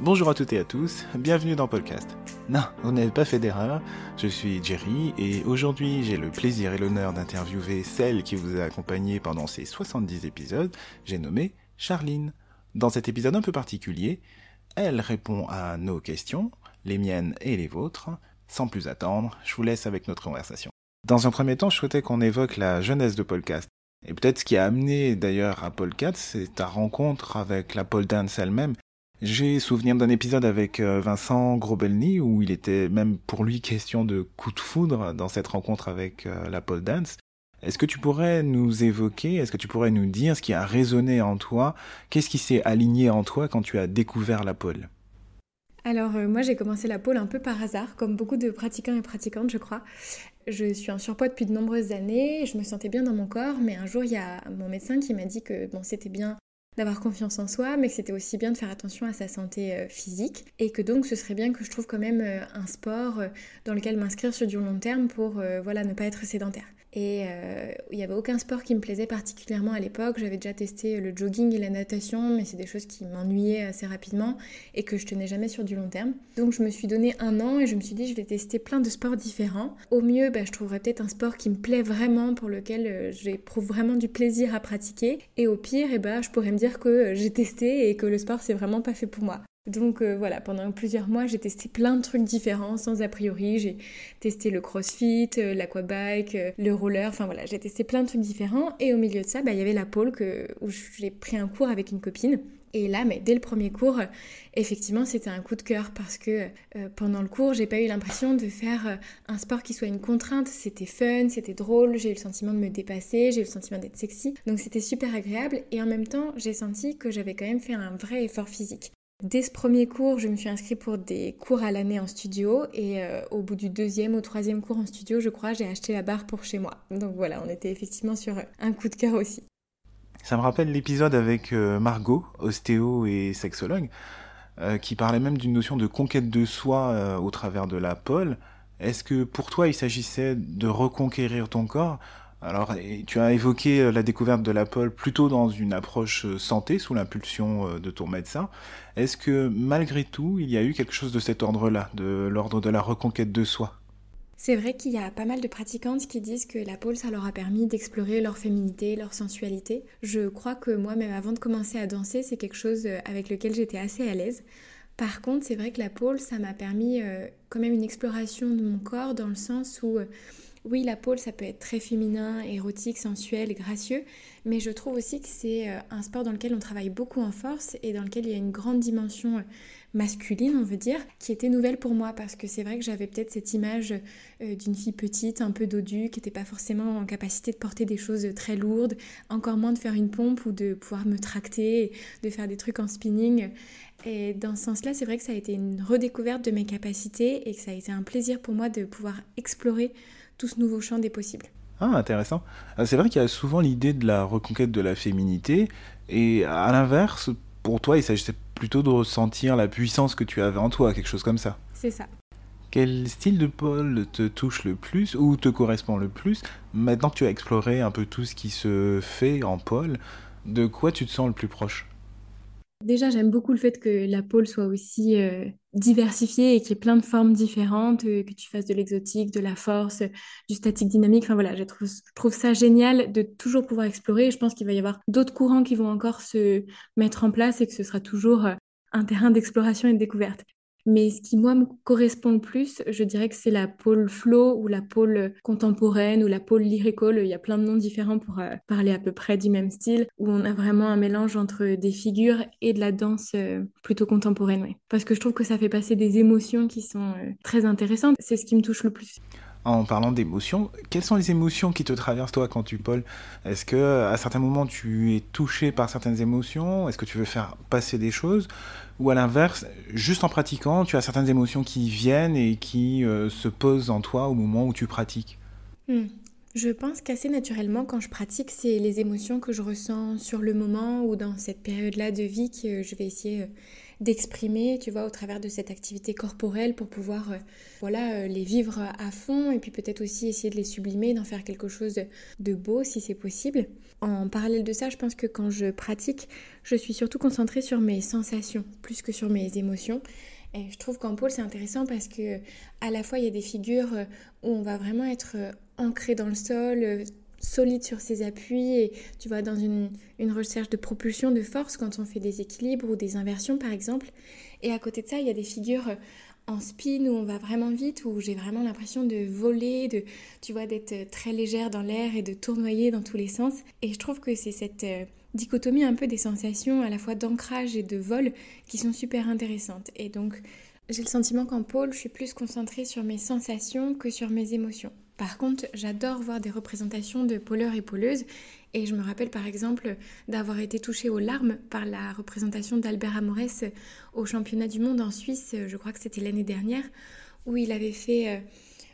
Bonjour à toutes et à tous, bienvenue dans Podcast. Non, vous n'avez pas fait d'erreur, je suis Jerry et aujourd'hui j'ai le plaisir et l'honneur d'interviewer celle qui vous a accompagné pendant ces 70 épisodes, j'ai nommé Charline. Dans cet épisode un peu particulier, elle répond à nos questions, les miennes et les vôtres. Sans plus attendre, je vous laisse avec notre conversation. Dans un premier temps, je souhaitais qu'on évoque la jeunesse de Podcast. Et peut-être ce qui a amené d'ailleurs à Polkat, c'est ta rencontre avec la pole dance elle-même. J'ai souvenir d'un épisode avec euh, Vincent Grobelny où il était même pour lui question de coup de foudre dans cette rencontre avec euh, la pole dance. Est-ce que tu pourrais nous évoquer, est-ce que tu pourrais nous dire ce qui a résonné en toi? Qu'est-ce qui s'est aligné en toi quand tu as découvert la pole? Alors euh, moi j'ai commencé la pole un peu par hasard, comme beaucoup de pratiquants et pratiquantes je crois. Je suis en surpoids depuis de nombreuses années, je me sentais bien dans mon corps, mais un jour il y a mon médecin qui m'a dit que bon c'était bien d'avoir confiance en soi, mais que c'était aussi bien de faire attention à sa santé euh, physique et que donc ce serait bien que je trouve quand même euh, un sport dans lequel m'inscrire sur du long terme pour voilà ne pas être sédentaire. Et euh, il n'y avait aucun sport qui me plaisait particulièrement à l'époque. J'avais déjà testé le jogging et la natation, mais c'est des choses qui m'ennuyaient assez rapidement et que je tenais jamais sur du long terme. Donc je me suis donné un an et je me suis dit je vais tester plein de sports différents. Au mieux, bah, je trouverais peut-être un sport qui me plaît vraiment, pour lequel euh, j'éprouve vraiment du plaisir à pratiquer. Et au pire, eh ben, je pourrais me dire que j'ai testé et que le sport c'est vraiment pas fait pour moi. Donc euh, voilà, pendant plusieurs mois, j'ai testé plein de trucs différents sans a priori. J'ai testé le crossfit, euh, l'aquabike, euh, le roller, enfin voilà, j'ai testé plein de trucs différents. Et au milieu de ça, bah, il y avait la pole que, où j'ai pris un cours avec une copine. Et là, mais dès le premier cours, effectivement, c'était un coup de cœur parce que pendant le cours, j'ai pas eu l'impression de faire un sport qui soit une contrainte. C'était fun, c'était drôle, j'ai eu le sentiment de me dépasser, j'ai eu le sentiment d'être sexy. Donc c'était super agréable et en même temps, j'ai senti que j'avais quand même fait un vrai effort physique. Dès ce premier cours, je me suis inscrite pour des cours à l'année en studio et euh, au bout du deuxième ou troisième cours en studio, je crois, j'ai acheté la barre pour chez moi. Donc voilà, on était effectivement sur un coup de cœur aussi. Ça me rappelle l'épisode avec euh, Margot, ostéo et sexologue, euh, qui parlait même d'une notion de conquête de soi au travers de la pole. Est-ce que pour toi, il s'agissait de reconquérir ton corps? Alors, tu as évoqué euh, la découverte de la pole plutôt dans une approche euh, santé, sous l'impulsion euh, de ton médecin. Est-ce que malgré tout, il y a eu quelque chose de cet ordre-là, de l'ordre de la reconquête de soi? C'est vrai qu'il y a pas mal de pratiquantes qui disent que la pole, ça leur a permis d'explorer leur féminité, leur sensualité. Je crois que moi, même avant de commencer à danser, c'est quelque chose avec lequel j'étais assez à l'aise. Par contre, c'est vrai que la pole, ça m'a permis quand même une exploration de mon corps dans le sens où oui, la pole, ça peut être très féminin, érotique, sensuel, gracieux, mais je trouve aussi que c'est euh, un sport dans lequel on travaille beaucoup en force et dans lequel il y a une grande dimension euh, masculine, on veut dire, qui était nouvelle pour moi parce que c'est vrai que j'avais peut-être cette image euh, d'une fille petite, un peu dodue, qui n'était pas forcément en capacité de porter des choses très lourdes, encore moins de faire une pompe ou de pouvoir me tracter, de faire des trucs en spinning. Et dans ce sens-là, c'est vrai que ça a été une redécouverte de mes capacités et que ça a été un plaisir pour moi de pouvoir explorer tout ce nouveau champ des possibles. Ah, intéressant. Ah, c'est vrai qu'il y a souvent l'idée de la reconquête de la féminité, et à l'inverse, pour toi, il s'agissait plutôt de ressentir la puissance que tu avais en toi, quelque chose comme ça. C'est ça. Quel style de pôle te touche le plus ou te correspond le plus Maintenant que tu as exploré un peu tout ce qui se fait en pôle, de quoi tu te sens le plus proche? Déjà, j'aime beaucoup le fait que la pôle soit aussi euh, diversifiée et qu'il y ait plein de formes différentes, euh, que tu fasses de l'exotique, de la force, du statique dynamique. Enfin voilà, je trouve, je trouve ça génial de toujours pouvoir explorer. je pense qu'il va y avoir d'autres courants qui vont encore se mettre en place et que ce sera toujours euh, un terrain d'exploration et de découverte. Mais ce qui, moi, me correspond le plus, je dirais que c'est la pôle flow ou la pôle contemporaine ou la pôle lyrical. Il y a plein de noms différents pour euh, parler à peu près du même style, où on a vraiment un mélange entre des figures et de la danse euh, plutôt contemporaine. Parce que je trouve que ça fait passer des émotions qui sont euh, très intéressantes. C'est ce qui me touche le plus en parlant d'émotions, quelles sont les émotions qui te traversent toi quand tu pôles Est-ce que à certains moments tu es touché par certaines émotions? Est-ce que tu veux faire passer des choses? Ou à l'inverse, juste en pratiquant, tu as certaines émotions qui viennent et qui euh, se posent en toi au moment où tu pratiques? Hmm. Je pense qu'assez naturellement, quand je pratique, c'est les émotions que je ressens sur le moment ou dans cette période-là de vie que je vais essayer euh, d'exprimer, tu vois, au travers de cette activité corporelle pour pouvoir, euh, voilà, euh, les vivre à fond et puis peut-être aussi essayer de les sublimer, d'en faire quelque chose de beau si c'est possible. En parallèle de ça, je pense que quand je pratique, je suis surtout concentrée sur mes sensations plus que sur mes émotions. Et je trouve qu'en pôle, c'est intéressant parce que à la fois, il y a des figures où on va vraiment être ancré dans le sol, solide sur ses appuis et tu vois dans une, recherche de propulsion de force quand on fait des équilibres ou des inversions par exemple. Et à côté de ça, il y a des figures euh, en spin où on va vraiment vite, où j'ai vraiment l'impression de voler, de tu vois d'être euh, très légère dans l'air et de tournoyer dans tous les sens. Et je trouve que c'est cette euh, dichotomie un peu des sensations à la fois d'ancrage et de vol qui sont super intéressantes. Et donc j'ai le sentiment qu'en pôle, je suis plus concentrée sur mes sensations que sur mes émotions. Par contre, j'adore voir des représentations de pôleurs et pôleuses et je me rappelle par exemple d'avoir été touchée aux larmes par la représentation d'Albert Amorès au championnat du monde en Suisse, je crois que c'était l'année dernière, où il avait fait euh,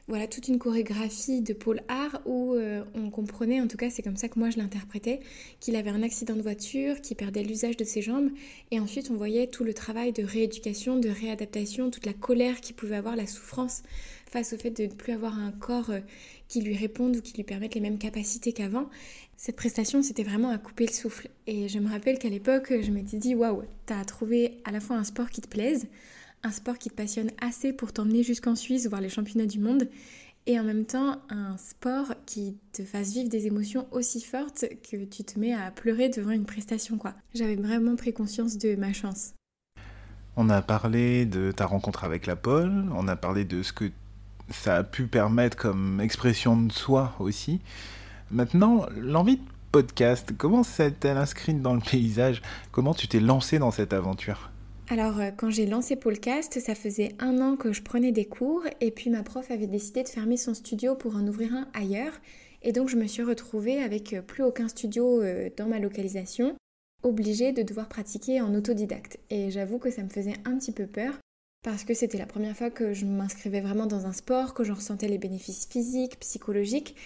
voilà toute une chorégraphie de pôle art où euh, on comprenait, en tout cas c'est comme ça que moi je l'interprétais, qu'il avait un accident de voiture, qu'il perdait l'usage de ses jambes et ensuite on voyait tout le travail de rééducation, de réadaptation, toute la colère qu'il pouvait avoir, la souffrance face au fait de ne plus avoir un corps euh, qui lui réponde ou qui lui permette les mêmes capacités qu'avant. Cette prestation, c'était vraiment à couper le souffle. Et je me rappelle qu'à l'époque, je m'étais dit, waouh, t'as trouvé à la fois un sport qui te plaise, un sport qui te passionne assez pour t'emmener jusqu'en Suisse voir les championnats du monde, et en même temps un sport qui te fasse vivre des émotions aussi fortes que tu te mets à pleurer devant une prestation quoi. J'avais vraiment pris conscience de ma chance. On a parlé de ta rencontre avec la pole, on a parlé de ce que ça a pu permettre comme expression de soi aussi. Maintenant, l'envie de podcast, comment s'est-elle inscrite dans le paysage? Comment tu t'es lancé dans cette aventure? Alors, euh, quand j'ai lancé Podcast, ça faisait un an que je prenais des cours et puis ma prof avait décidé de fermer son studio pour en ouvrir un ailleurs. Et donc, je me suis retrouvée avec euh, plus aucun studio euh, dans ma localisation, obligée de devoir pratiquer en autodidacte. Et j'avoue que ça me faisait un petit peu peur parce que c'était la première fois que je m'inscrivais vraiment dans un sport, que j'en ressentais les bénéfices physiques, psychologiques,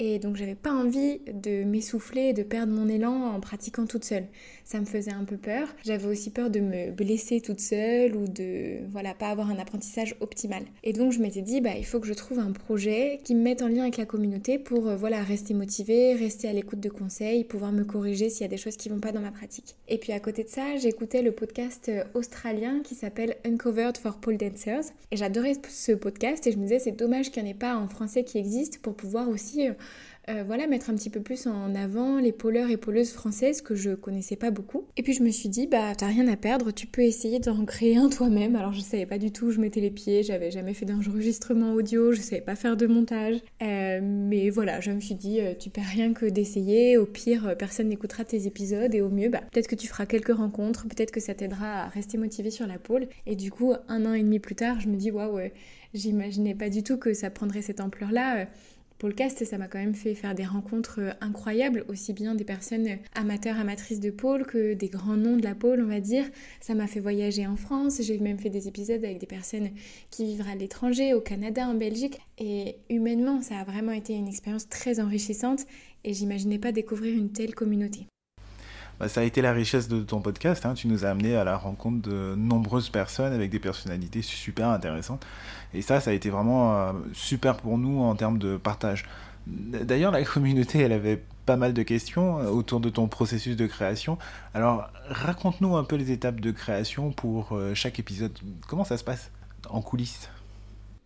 et donc j'avais pas envie de m'essouffler de perdre mon élan en pratiquant toute seule. Ça me faisait un peu peur. J'avais aussi peur de me blesser toute seule ou de voilà, pas avoir un apprentissage optimal. Et donc je m'étais dit bah il faut que je trouve un projet qui me mette en lien avec la communauté pour euh, voilà, rester motivée, rester à l'écoute de conseils, pouvoir me corriger s'il y a des choses qui vont pas dans ma pratique. Et puis à côté de ça, j'écoutais le podcast euh, australien qui s'appelle Uncovered for Pole Dancers et j'adorais ce podcast et je me disais c'est dommage qu'il n'y en ait pas en français qui existe pour pouvoir aussi euh, euh, voilà, mettre un petit peu plus en avant les pôleurs et pôleuses françaises que je connaissais pas beaucoup. Et puis je me suis dit, bah t'as rien à perdre, tu peux essayer d'en créer un toi-même. Alors je savais pas du tout je mettais les pieds, j'avais jamais fait d'enregistrement audio, je savais pas faire de montage. Euh, mais voilà, je me suis dit, euh, tu perds rien que d'essayer, au pire personne n'écoutera tes épisodes et au mieux, bah peut-être que tu feras quelques rencontres, peut-être que ça t'aidera à rester motivé sur la pôle. Et du coup, un an et demi plus tard, je me dis, waouh, j'imaginais pas du tout que ça prendrait cette ampleur-là Ça m'a quand même fait faire des rencontres euh, incroyables, aussi bien des personnes amateurs, amatrices de pôle que des grands noms de la pôle, on va dire. Ça m'a fait voyager en France, j'ai même fait des épisodes avec des personnes qui vivent à l'étranger, au Canada, en Belgique. Et humainement, ça a vraiment été une expérience très enrichissante et j'imaginais pas découvrir une telle communauté. Bah, ça a été la richesse de ton podcast. Hein. Tu nous as amené à la rencontre de nombreuses personnes avec des personnalités super intéressantes. Et ça, ça a été vraiment euh, super pour nous en termes de partage. D'ailleurs, la communauté, elle avait pas mal de questions euh, autour de ton processus de création. Alors, raconte-nous un peu les étapes de création pour euh, chaque épisode. Comment ça se passe en coulisses?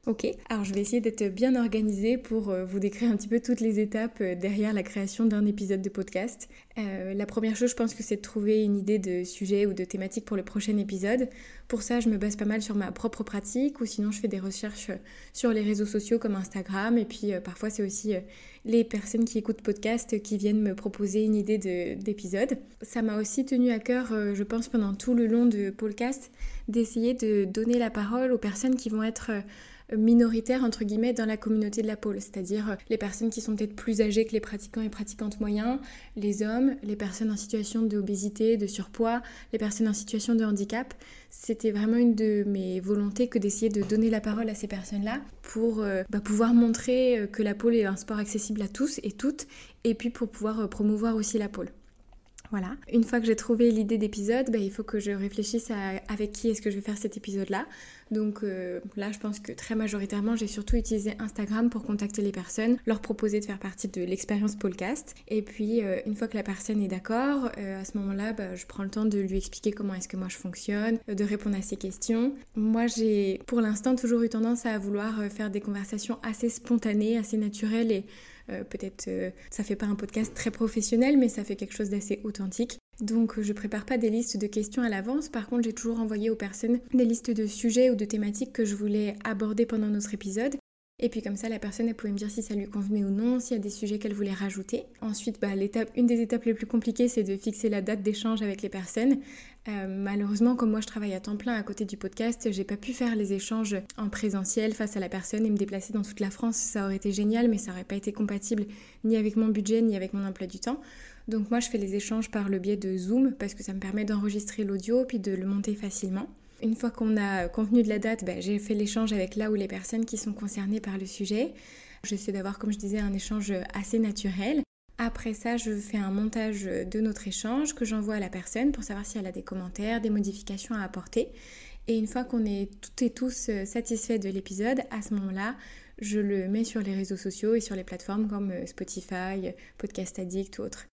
Ok, alors je vais essayer d'être bien organisée pour euh, vous décrire un petit peu toutes les étapes euh, derrière la création d'un épisode de podcast. Euh, la première chose, je pense que c'est de trouver une idée de sujet ou de thématique pour le prochain épisode. Pour ça, je me base pas mal sur ma propre pratique ou sinon je fais des recherches sur les réseaux sociaux comme Instagram et puis parfois c'est aussi les personnes qui écoutent podcast qui viennent me proposer une idée d'épisode. Ça m'a aussi tenu à cœur, je pense, pendant tout le long de podcast, d'essayer de donner la parole aux personnes qui vont être minoritaires entre guillemets dans la communauté de la pôle, c'est-à-dire euh, les personnes qui sont peut-être plus âgées que les pratiquants et pratiquantes moyens, les hommes, les personnes en situation d'obésité, de surpoids, les personnes en situation de handicap. C'était vraiment une de mes volontés que d'essayer de donner la parole à ces personnes-là pour euh, bah, pouvoir montrer euh, que la pôle est un sport accessible à tous et toutes et puis pour pouvoir promouvoir aussi la pôle. Voilà. Une fois que j'ai trouvé l'idée d'épisode, bah, il faut que je réfléchisse à avec qui est-ce que je vais faire cet épisode-là. Donc euh, là, je pense que très majoritairement, j'ai surtout utilisé Instagram pour contacter les personnes, leur proposer de faire partie de l'expérience podcast. Et puis, euh, une fois que la personne est d'accord, euh, à ce moment-là, bah, je prends le temps de lui expliquer comment est-ce que moi je fonctionne, de répondre à ses questions. Moi, j'ai pour l'instant toujours eu tendance à vouloir faire des conversations assez spontanées, assez naturelles et peut-être euh, ça fait pas un podcast très professionnel, mais ça fait quelque chose d'assez authentique. Donc je prépare pas des listes de questions à l'avance, par contre j'ai toujours envoyé aux personnes des listes de sujets ou de thématiques que je voulais aborder pendant notre épisode. Et puis comme ça, la personne, elle pouvait me dire si ça lui convenait ou non, s'il y a des sujets qu'elle voulait rajouter. Ensuite, bah, une des étapes les plus compliquées, c'est de fixer la date d'échange avec les personnes. Euh, malheureusement, comme moi je travaille à temps plein à côté du podcast, j'ai pas pu faire les échanges en présentiel face à la personne et me déplacer dans toute la France. Ça aurait été génial, mais ça aurait pas été compatible ni avec mon budget ni avec mon emploi du temps. Donc moi, je fais les échanges par le biais de Zoom parce que ça me permet d'enregistrer l'audio puis de le monter facilement. Une fois qu'on a convenu de la date, ben, j'ai fait l'échange avec là où les personnes qui sont concernées par le sujet. J'essaie d'avoir, comme je disais, un échange assez naturel. Après ça, je fais un montage de notre échange que j'envoie à la personne pour savoir si elle a des commentaires, des modifications à apporter. Et une fois qu'on est toutes et tous satisfaits de l'épisode, à ce moment-là, je le mets sur les réseaux sociaux et sur les plateformes comme Spotify, Podcast Addict ou autres.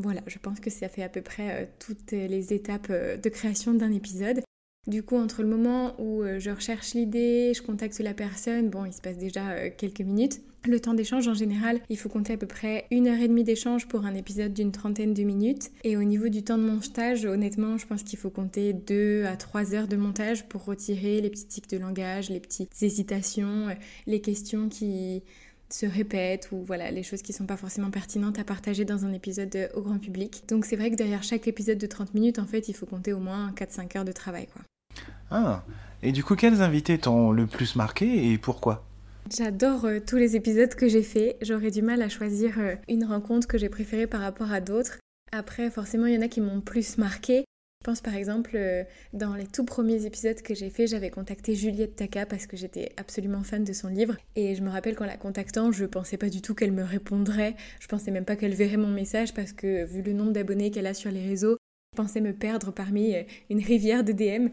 Voilà, je pense que ça fait à peu près euh, toutes les étapes euh, de création d'un épisode. Du coup, entre le moment où euh, je recherche l'idée, je contacte la personne, bon, il se passe déjà quelques minutes. Le temps d'échange, en général, il faut compter à peu près une heure et demie d'échange pour un épisode d'une trentaine de minutes. Et au niveau du temps de montage, honnêtement, je pense qu'il faut compter deux à trois heures de montage pour retirer les petits tics de langage, les petites hésitations, les questions qui se répètent ou voilà les choses qui sont pas forcément pertinentes à partager dans un épisode au grand public. Donc c'est vrai que derrière chaque épisode de 30 minutes en fait il faut compter au moins 4-5 heures de travail quoi. Ah, et du coup, quels invités t'ont le plus marqué et pourquoi? J'adore euh, tous les épisodes que j'ai faits. J'aurais du mal à choisir euh, une rencontre que j'ai préférée par rapport à d'autres. Après, forcément, il y en a qui m'ont plus marqué. Pense par exemple, euh, dans les tout premiers épisodes que j'ai faits, j'avais contacté Juliette Taka parce que j'étais absolument fan de son livre. Et je me rappelle qu'en la contactant, je pensais pas du tout qu'elle me répondrait. Je pensais même pas qu'elle verrait mon message parce que, vu le nombre d'abonnés qu'elle a sur les réseaux, je pensais me perdre parmi euh, une rivière de DM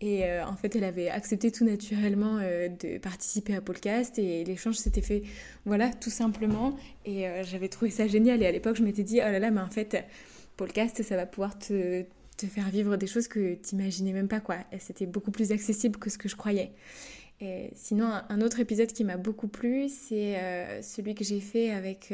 et euh, en fait elle avait accepté tout naturellement de participer à podcast et l'échange s'était fait voilà tout simplement et j'avais trouvé ça génial et à l'époque je m'étais dit oh là là mais en fait podcast ça va pouvoir te, te faire vivre des choses que tu imaginais même pas quoi. C'était beaucoup plus accessible que ce que je croyais et sinon un autre épisode qui m'a beaucoup plu c'est celui que j'ai fait avec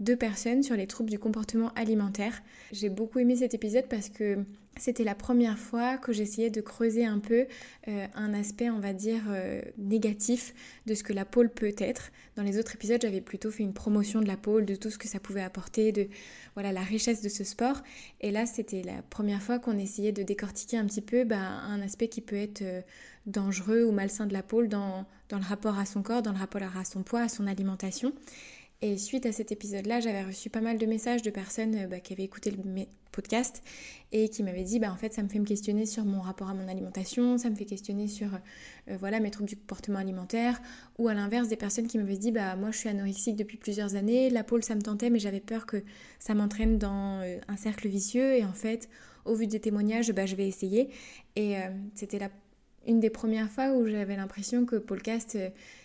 deux personnes sur les troubles du comportement alimentaire. J'ai beaucoup aimé cet épisode parce que c'était la première fois que j'essayais de creuser un peu euh, un aspect, on va dire, euh, négatif de ce que la pôle peut être. Dans les autres épisodes, j'avais plutôt fait une promotion de la pôle, de tout ce que ça pouvait apporter, de voilà la richesse de ce sport. Et là, c'était la première fois qu'on essayait de décortiquer un petit peu bah, un aspect qui peut être euh, dangereux ou malsain de la pôle dans, dans le rapport à son corps, dans le rapport à son poids, à son alimentation. Et suite à cet épisode-là, j'avais reçu pas mal de messages de personnes euh, bah, qui avaient écouté le podcast et qui m'avaient dit bah en fait ça me fait me questionner sur mon rapport à mon alimentation, ça me fait questionner sur euh, voilà mes troubles du comportement alimentaire. Ou à l'inverse des personnes qui m'avaient dit bah moi je suis anorexique depuis plusieurs années, la pôle ça me tentait mais j'avais peur que ça m'entraîne dans euh, un cercle vicieux. Et en fait au vu des témoignages bah je vais essayer. Et c'était la une des premières fois où j'avais l'impression que podcast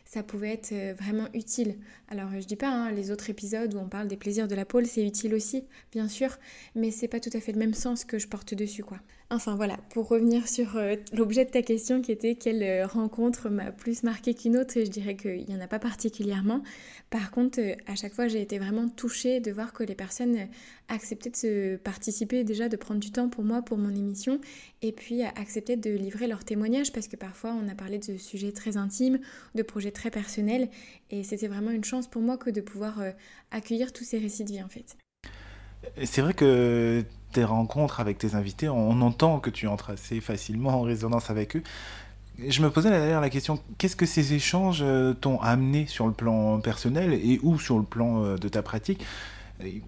ça pouvait être euh, vraiment utile. Alors je dis pas hein, les autres épisodes où on parle des plaisirs de la pôle, c'est utile aussi, bien sûr, mais c'est pas tout à fait le même sens que je porte dessus quoi. Enfin voilà, pour revenir sur euh, l'objet de ta question qui était quelle euh, rencontre m'a plus marqué qu'une autre, je dirais qu'il n'y en a pas particulièrement. Par contre, à chaque fois j'ai été vraiment touchée de voir que les personnes acceptaient de se participer déjà, de prendre du temps pour moi, pour mon émission, et puis acceptaient de livrer leurs témoignages parce que parfois on a parlé de sujets très intimes, de projets très personnel et c'était vraiment une chance pour moi que de pouvoir euh, accueillir tous ces récits de vie en fait. C'est vrai que tes rencontres avec tes invités, on entend que tu entres assez facilement en résonance avec eux. Je me posais d'ailleurs la question, qu'est-ce que ces échanges euh, t'ont amené sur le plan personnel et ou sur le plan euh, de ta pratique?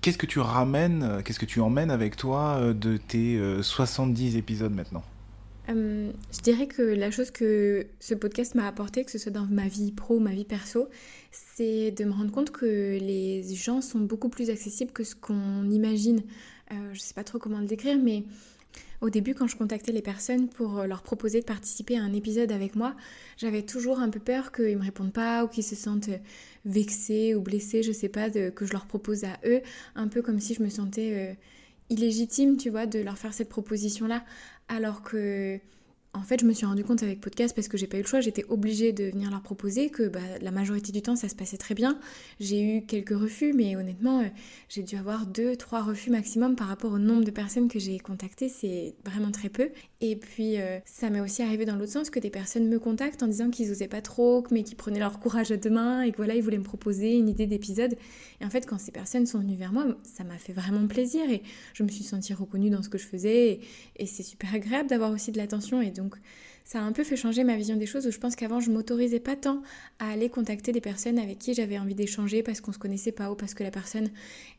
Qu'est-ce que tu ramènes, qu'est-ce que tu emmènes avec toi de tes 70 épisodes maintenant? Euh, je dirais que la chose que ce podcast m'a apporté, que ce soit dans ma vie pro ou ma vie perso, c'est de me rendre compte que les gens sont beaucoup plus accessibles que ce qu'on imagine. Je sais pas trop comment le décrire, mais au début, quand je contactais les personnes pour leur proposer de participer à un épisode avec moi, j'avais toujours un peu peur qu'ils me répondent pas ou qu'ils se sentent vexés ou blessés, je sais pas, que je leur propose à eux, un peu comme si je me sentais illégitime, tu vois, de leur faire cette proposition-là, alors que en fait, je me suis rendu compte avec podcast parce que j'ai pas eu le choix, j'étais obligée de venir leur proposer que bah, la majorité du temps ça se passait très bien. J'ai eu quelques refus, mais honnêtement, euh, j'ai dû avoir deux, trois refus maximum par rapport au nombre de personnes que j'ai contactées, c'est vraiment très peu. Et puis euh, ça m'est aussi arrivé dans l'autre sens que des personnes me contactent en disant qu'ils osaient pas trop, mais qu'ils prenaient leur courage à deux mains et que voilà, ils voulaient me proposer une idée d'épisode. Et en fait, quand ces personnes sont venues vers moi, ça m'a fait vraiment plaisir et je me suis sentie reconnue dans ce que je faisais et, et c'est super agréable d'avoir aussi de l'attention et donc donc ça a un peu fait changer ma vision des choses où je pense qu'avant je m'autorisais pas tant à aller contacter des personnes avec qui j'avais envie d'échanger parce qu'on se connaissait pas ou parce que la personne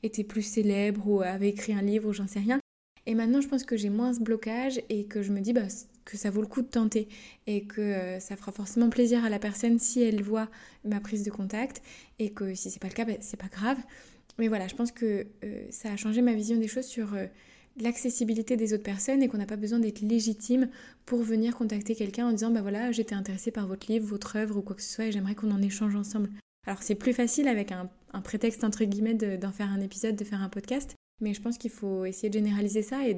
était plus célèbre ou avait écrit un livre ou j'en sais rien. Et maintenant je pense que j'ai moins ce blocage et que je me dis bah, que ça vaut le coup de tenter et que euh, ça fera forcément plaisir à la personne si elle voit ma prise de contact et que si c'est pas le cas, bah, c'est pas grave. Mais voilà, je pense que euh, ça a changé ma vision des choses sur euh, l'accessibilité des autres personnes et qu'on n'a pas besoin d'être légitime pour venir contacter quelqu'un en disant bah voilà j'étais intéressée par votre livre, votre œuvre ou quoi que ce soit et j'aimerais qu'on en échange ensemble. Alors c'est plus facile avec un, prétexte entre guillemets d'en faire un épisode, de faire un podcast, mais je pense qu'il faut essayer de généraliser ça et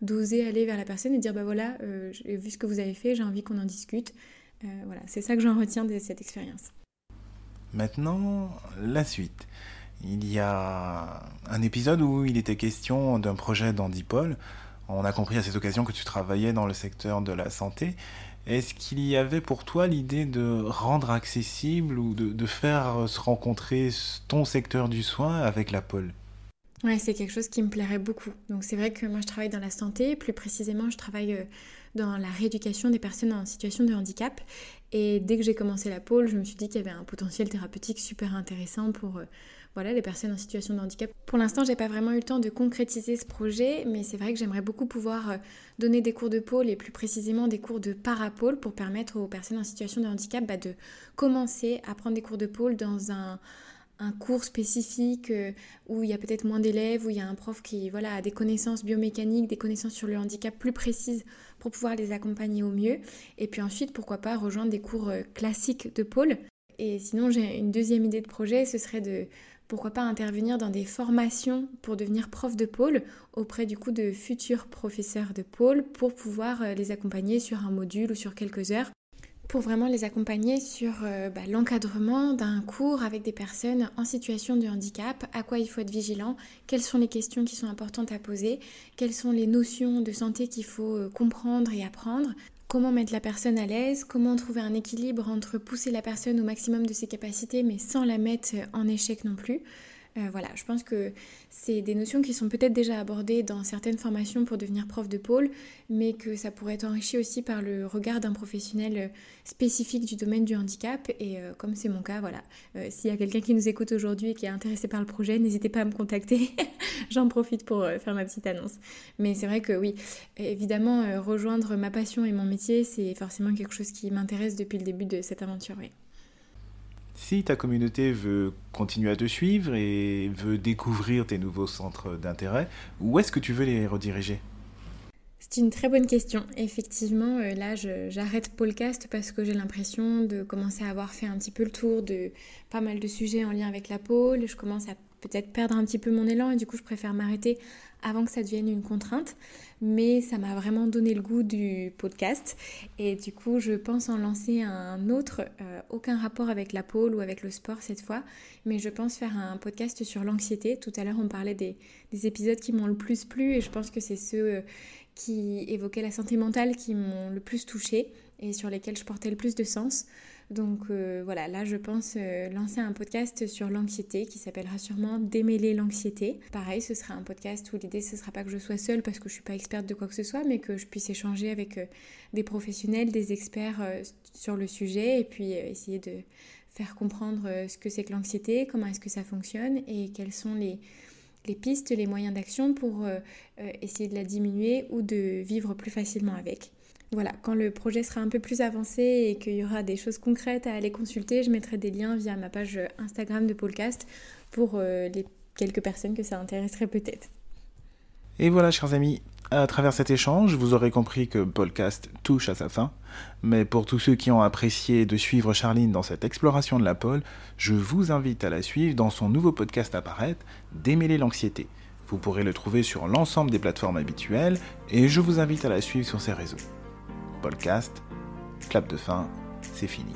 d'oser aller vers la personne et dire bah voilà euh, j'ai vu ce que vous avez fait, j'ai envie qu'on en discute. Euh, voilà, c'est ça que j'en retiens de cette expérience. Maintenant, la suite. Il y a un épisode où il était question d'un projet d'Andipol. On a compris à cette occasion que tu travaillais dans le secteur de la santé. Est-ce qu'il y avait pour toi l'idée de rendre accessible ou de, faire se rencontrer ton secteur du soin avec la pôle? Ouais, c'est quelque chose qui me plairait beaucoup. Donc c'est vrai que moi je travaille dans la santé, plus précisément je travaille euh, dans la rééducation des personnes en situation de handicap. Et dès que j'ai commencé la pôle, je me suis dit qu'il y avait un potentiel thérapeutique super intéressant pour euh, voilà, les personnes en situation de handicap. Pour l'instant, j'ai pas vraiment eu le temps de concrétiser ce projet, mais c'est vrai que j'aimerais beaucoup pouvoir euh, donner des cours de pôle et plus précisément des cours de parapôle pour permettre aux personnes en situation de handicap bah, de commencer à prendre des cours de pôle dans un, cours spécifique euh, où il y a peut-être moins d'élèves, où il y a un prof qui voilà, a des connaissances biomécaniques, des connaissances sur le handicap plus précises pour pouvoir les accompagner au mieux. Et puis ensuite, pourquoi pas rejoindre des cours euh, classiques de pôle. Et sinon, j'ai une deuxième idée de projet, ce serait de pourquoi pas intervenir dans des formations pour devenir prof de pôle auprès du coup de futurs professeurs de pôle pour pouvoir euh, les accompagner sur un module ou sur quelques heures. Pour vraiment les accompagner sur euh, bah, l'encadrement d'un cours avec des personnes en situation de handicap, à quoi il faut être vigilant, quelles sont les questions qui sont importantes à poser, quelles sont les notions de santé qu'il faut euh, comprendre et apprendre, comment mettre la personne à l'aise, comment trouver un équilibre entre pousser la personne au maximum de ses capacités mais sans la mettre en échec non plus. Euh, voilà, je pense que c'est des notions qui sont peut-être déjà abordées dans certaines formations pour devenir prof de pôle, mais que ça pourrait être enrichi aussi par le regard d'un professionnel euh, spécifique du domaine du handicap. Et euh, comme c'est mon cas, voilà, s'il y a quelqu'un qui nous écoute aujourd'hui et qui est intéressé par le projet, n'hésitez pas à me contacter. J'en profite pour faire ma petite annonce. Mais c'est vrai que oui, évidemment, rejoindre ma passion et mon métier, c'est forcément quelque chose qui m'intéresse depuis le début de cette aventure. Oui. Si ta communauté veut continuer à te suivre et veut découvrir tes nouveaux centres d'intérêt, où est-ce que tu veux les rediriger? C'est une très bonne question. Effectivement, euh, là, j'arrête Podcast parce que j'ai l'impression de commencer à avoir fait un petit peu le tour de pas mal de sujets en lien avec la pôle. Je commence à peut-être perdre un petit peu mon élan et du coup, je préfère m'arrêter avant que ça devienne une contrainte mais ça m'a vraiment donné le goût du podcast. Et du coup, je pense en lancer un autre, euh, aucun rapport avec la pôle ou avec le sport cette fois, mais je pense faire un podcast sur l'anxiété. Tout à l'heure, on parlait des, épisodes qui m'ont le plus plu et je pense que c'est ceux euh, qui évoquaient la santé mentale qui m'ont le plus touché et sur lesquels je portais le plus de sens. Donc euh, voilà, là je pense euh, lancer un podcast sur l'anxiété qui s'appellera sûrement Démêler l'anxiété. Pareil, ce sera un podcast où l'idée ce sera pas que je sois seule parce que je suis pas experte de quoi que ce soit, mais que je puisse échanger avec euh, des professionnels, des experts sur le sujet et puis essayer de faire comprendre ce que c'est que l'anxiété, comment est-ce que ça fonctionne et quelles sont les pistes, les moyens d'action pour essayer de la diminuer ou de vivre plus facilement avec. Voilà, quand le projet sera un peu plus avancé et qu'il y aura des choses concrètes à aller consulter, je mettrai des liens via ma page Instagram de Podcast pour euh, les quelques personnes que ça intéresserait peut-être. Et voilà, chers amis, à travers cet échange, vous aurez compris que Podcast touche à sa fin. Mais pour tous ceux qui ont apprécié de suivre Charline dans cette exploration de la pole, je vous invite à la suivre dans son nouveau podcast apparaître, Démêler l'anxiété. Vous pourrez le trouver sur l'ensemble des plateformes habituelles et je vous invite à la suivre sur ses réseaux. Podcast, clap de fin, c'est fini.